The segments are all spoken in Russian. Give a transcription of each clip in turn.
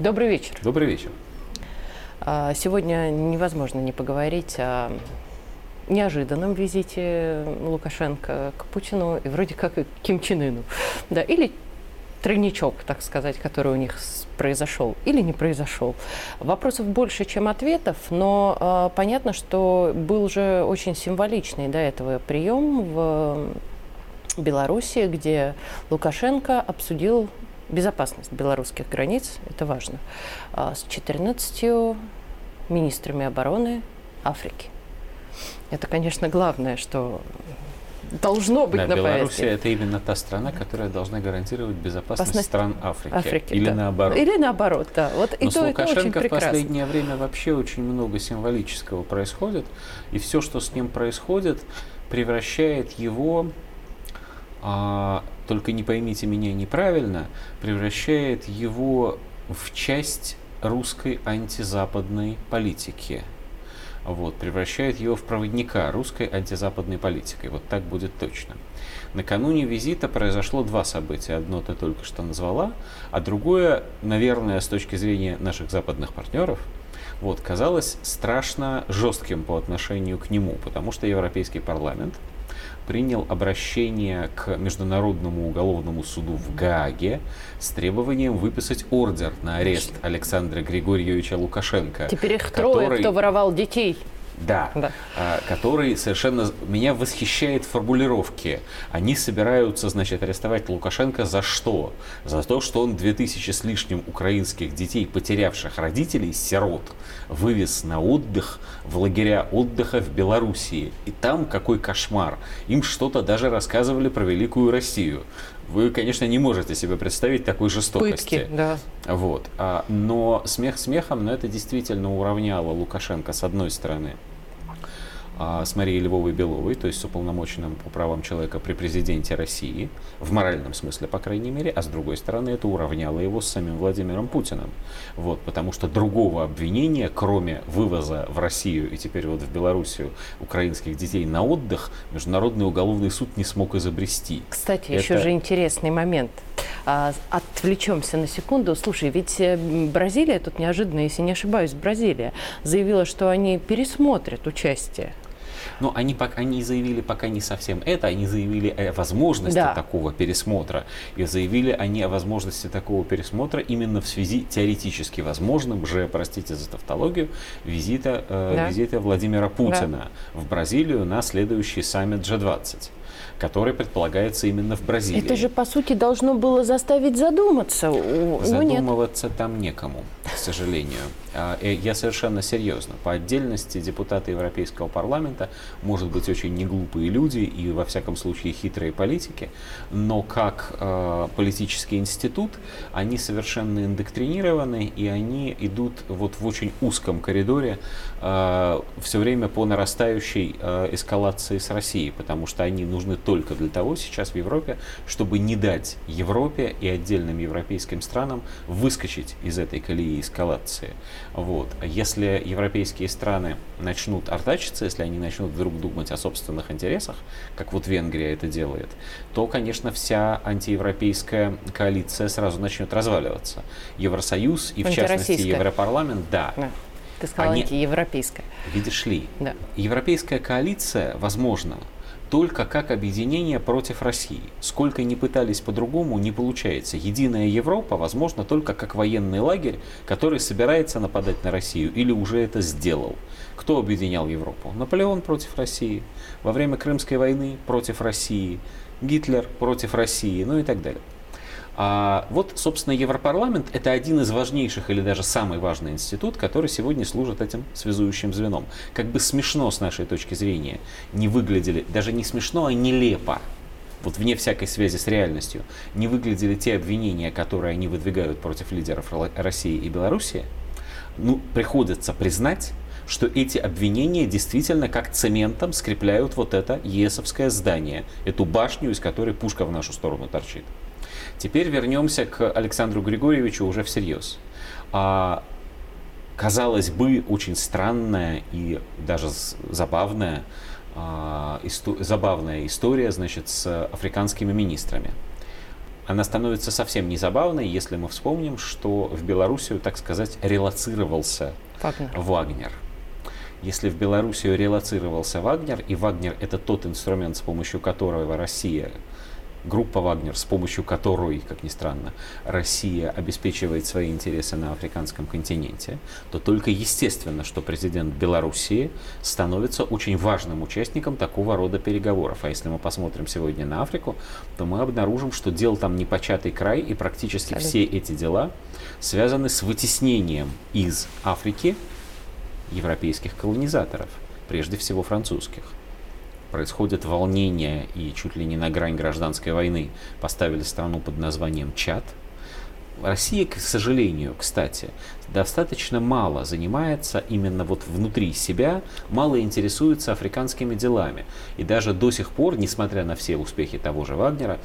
Добрый вечер. Добрый вечер. А, сегодня невозможно не поговорить о неожиданном визите Лукашенко к Путину и вроде как и к Ким Чен Ыну. Да, или тройничок, так сказать, который у них произошел или не произошел. Вопросов больше, чем ответов, но э, понятно, что был же очень символичный до этого прием в Беларуси, где Лукашенко обсудил безопасность белорусских границ, это важно, а, с 14 министрами обороны Африки. Это, конечно, главное, что должно быть да, на Беларусь повестке. это именно та страна, которая должна гарантировать безопасность Опасность стран Африки. Африки, Или да. наоборот. Или наоборот, да. Вот и Но с то, и то очень Лукашенко в прекрасно. последнее время вообще очень много символического происходит, и все, что с ним происходит, превращает его, а, только не поймите меня неправильно, превращает его в часть русской антизападной политики. Вот, превращает его в проводника русской антизападной политики. Вот так будет точно. Накануне визита произошло два события. Одно ты только что назвала, а другое, наверное, с точки зрения наших западных партнеров, вот, казалось страшно жестким по отношению к нему, потому что Европейский парламент принял обращение к Международному уголовному суду в Гааге с требованием выписать ордер на арест Александра Григорьевича Лукашенко. Теперь их трое, который- кто воровал детей. Да, Да. а, который совершенно меня восхищает формулировки. Они собираются, значит, арестовать Лукашенко за что? За то, что он 2000 с лишним украинских детей, потерявших родителей, сирот, вывез на отдых в лагеря отдыха в Белоруссии. И там какой кошмар. Им что-то даже рассказывали про Великую Россию. Вы, конечно, не можете себе представить такой жестокости. Пытки, да. Вот. А, но смех смехом, но это действительно уравняло Лукашенко с одной стороны с Марией Львовой Беловой, то есть с уполномоченным по правам человека при президенте России, в моральном смысле, по крайней мере, а с другой стороны это уравняло его с самим Владимиром Путиным. Вот, потому что другого обвинения, кроме вывоза в Россию и теперь вот в Белоруссию украинских детей на отдых, Международный уголовный суд не смог изобрести. Кстати, Это- еще же интересный момент. А, отвлечемся на секунду. Слушай, ведь э, Бразилия, тут неожиданно, если не ошибаюсь, Бразилия заявила, что они пересмотрят участие. Но они, пока, они заявили пока не совсем это, они заявили о возможности Да. такого пересмотра. И заявили они о возможности такого пересмотра именно в связи теоретически возможным же, простите за тавтологию, визита, э, Да. визита Владимира Путина в Бразилию на следующий саммит G20 который предполагается именно в Бразилии. Это же, по сути, должно было заставить задуматься. Ну, нет. Задумываться там некому, к сожалению. А, э, Я совершенно серьезно. По отдельности депутаты Европейского парламента, может быть, очень неглупые люди и, во всяком случае, хитрые политики, но как э, политический институт они совершенно индоктринированы, и они идут вот в очень узком коридоре все время по нарастающей э, эскалации с Россией, потому что они нужны только для того сейчас в Европе, чтобы не дать Европе и отдельным европейским странам выскочить из этой колеи эскалации. Вот. Если европейские страны начнут артачиться, если они начнут вдруг думать о собственных интересах, как вот Венгрия это делает, то, конечно, вся антиевропейская коалиция сразу начнет разваливаться. Евросоюз и, в частности. Европарламент, да, Да. Ты сказала Они- антиевропейская. видишь ли, Да. Европейская коалиция возможна только как объединение против России. Сколько ни пытались по-другому, не получается. Единая Европа возможна только как военный лагерь, который собирается нападать на Россию или уже это сделал. Кто объединял Европу? Наполеон против России, во время Крымской войны против России, Гитлер против России, ну и так далее. А вот, собственно, Европарламент – это один из важнейших или даже самый важный институт, который сегодня служит этим связующим звеном. Как бы смешно с нашей точки зрения не выглядели, даже не смешно, а нелепо, вот вне всякой связи с реальностью, не выглядели те обвинения, которые они выдвигают против лидеров Ро- России и Белоруссии, ну, приходится признать, что эти обвинения действительно как цементом скрепляют вот это ЕСовское здание, эту башню, из которой пушка в нашу сторону торчит. Теперь вернемся к Александру Григорьевичу уже всерьез. А, казалось бы, очень странная и даже забавная, а, исто- забавная история значит, с африканскими министрами. она становится совсем не забавной, если мы вспомним, что в Белоруссию, так сказать, релацировался Вагнер. Вагнер. Если в Белоруссию релацировался Вагнер, и Вагнер это тот инструмент, с помощью которого Россия группа «Вагнер», с помощью которой, как ни странно, Россия обеспечивает свои интересы на африканском континенте, то только естественно, что президент Белоруссии становится очень важным участником такого рода переговоров. А если мы посмотрим сегодня на Африку, то мы обнаружим, что дел там непочатый край, и практически Абсолютно. все эти дела связаны с вытеснением из Африки европейских колонизаторов, прежде всего французских происходят волнения и чуть ли не на грань гражданской войны поставили страну под названием Чад. Россия, к сожалению, кстати, достаточно мало занимается именно вот внутри себя, мало интересуется африканскими делами. И даже до сих пор, несмотря на все успехи того же Вагнера,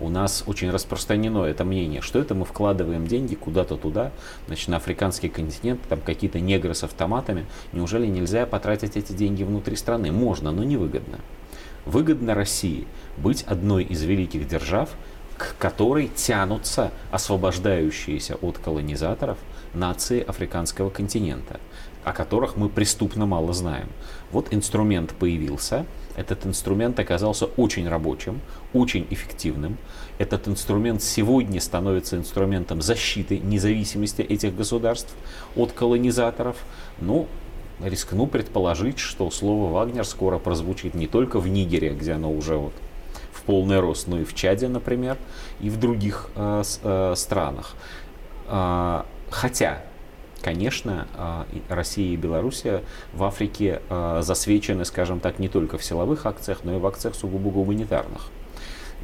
у нас очень распространено это мнение, что это мы вкладываем деньги куда-то туда, значит, на африканский континент, там какие-то негры с автоматами. Неужели нельзя потратить эти деньги внутри страны? Можно, но невыгодно. Выгодно России быть одной из великих держав, к которой тянутся освобождающиеся от колонизаторов нации африканского континента, о которых мы преступно мало знаем. Вот инструмент появился, этот инструмент оказался очень рабочим, очень эффективным. Этот инструмент сегодня становится инструментом защиты независимости этих государств от колонизаторов. Ну, рискну предположить, что слово «Вагнер» скоро прозвучит не только в Нигере, где оно уже вот в полный рост, но и в Чаде, например, и в других э, э, странах. Э, хотя конечно, а, Россия и Белоруссия в Африке а, засвечены, скажем так, не только в силовых акциях, но и в акциях сугубо гуманитарных.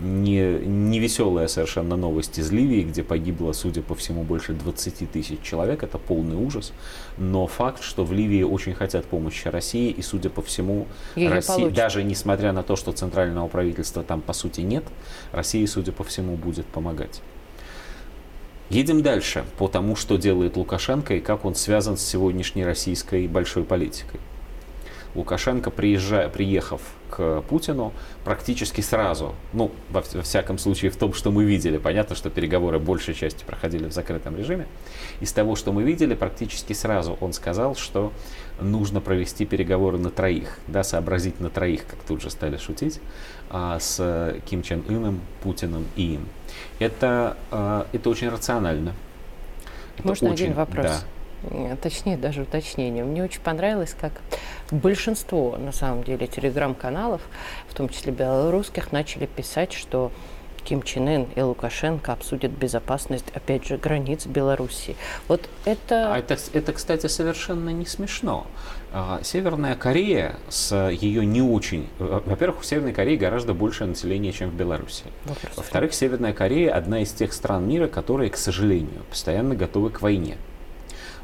Не, не веселая совершенно новость из Ливии, где погибло, судя по всему, больше 20 тысяч человек. Это полный ужас. Но факт, что в Ливии очень хотят помощи России, и, судя по всему, Россия, даже несмотря на то, что центрального правительства там по сути нет, Россия, судя по всему, будет помогать. Едем дальше по тому, что делает Лукашенко и как он связан с сегодняшней российской большой политикой. Лукашенко, приезжая, приехав к Путину, практически сразу, ну, во, во всяком случае, в том, что мы видели, понятно, что переговоры большей частью проходили в закрытом режиме, из того, что мы видели, практически сразу он сказал, что нужно провести переговоры на троих, да, сообразить на троих, как тут же стали шутить, а, с Ким Чен Ыном, Путиным и им. Это, а, это очень рационально. Это Можно очень, один вопрос? Да. Точнее, даже уточнение. Мне очень понравилось, как большинство, на самом деле, телеграм-каналов, в том числе белорусских, начали писать, что Ким Чен Ын и Лукашенко обсудят безопасность, опять же, границ Белоруссии. Вот это... А это, это, кстати, совершенно не смешно. А, Северная Корея с ее не очень... Во-первых, в Северной Корее гораздо больше населения, чем в Беларуси. Во-вторых, Северная Корея одна из тех стран мира, которые, к сожалению, постоянно готовы к войне.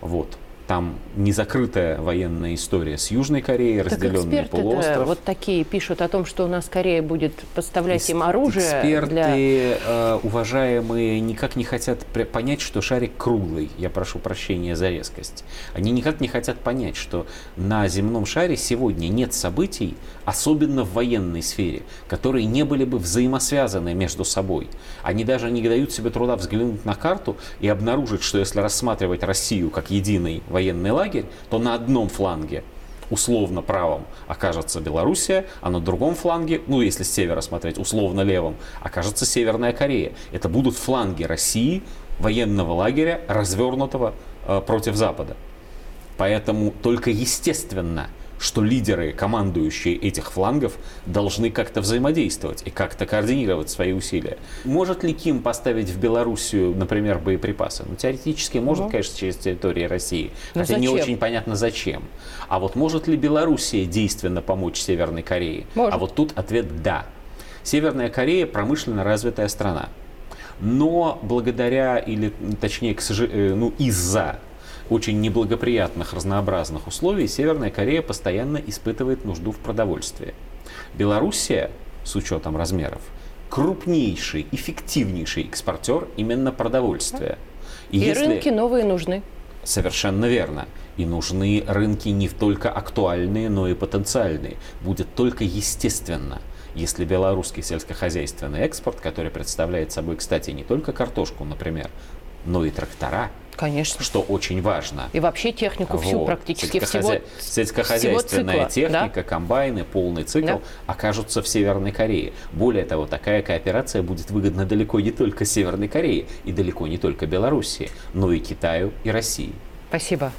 Вот там не закрытая военная история с Южной Кореей, разделенный так полуостров. Вот такие пишут о том, что у нас Корея будет поставлять им оружие. Эксперты, для... э, уважаемые, никак не хотят понять, что шарик круглый. Я прошу прощения за резкость. Они никак не хотят понять, что на земном шаре сегодня нет событий, особенно в военной сфере, которые не были бы взаимосвязаны между собой. Они даже не дают себе труда взглянуть на карту и обнаружить, что если рассматривать Россию как единый военный лагерь, то на одном фланге условно правом окажется Белоруссия, а на другом фланге, ну если с севера смотреть, условно левым, окажется Северная Корея. Это будут фланги России, военного лагеря, развернутого э, против Запада. Поэтому только естественно что лидеры, командующие этих флангов, должны как-то взаимодействовать и как-то координировать свои усилия. Может ли Ким поставить в Белоруссию, например, боеприпасы? Ну, теоретически может, ну. конечно, через территорию России, Но хотя зачем? не очень понятно зачем. А вот может ли Белоруссия действенно помочь Северной Корее? Может. А вот тут ответ «да». Северная Корея промышленно развитая страна. Но благодаря, или точнее, к сожалению, э, ну, из-за очень неблагоприятных разнообразных условий Северная Корея постоянно испытывает нужду в продовольствии. Белоруссия, с учетом размеров, крупнейший, эффективнейший экспортер именно продовольствия. И, И если... рынки новые нужны. Совершенно верно. И нужны рынки не только актуальные, но и потенциальные. Будет только естественно – если белорусский сельскохозяйственный экспорт, который представляет собой, кстати, не только картошку, например, но и трактора, Конечно. что очень важно. И вообще технику всю Вот. практически Сельскохозя- всего, Сельскохозяйственная всего цикла, техника, комбайны, полный цикл Да. окажутся в Северной Корее. Более того, такая кооперация будет выгодна далеко не только Северной Корее и далеко не только Белоруссии, но и Китаю и России. Спасибо.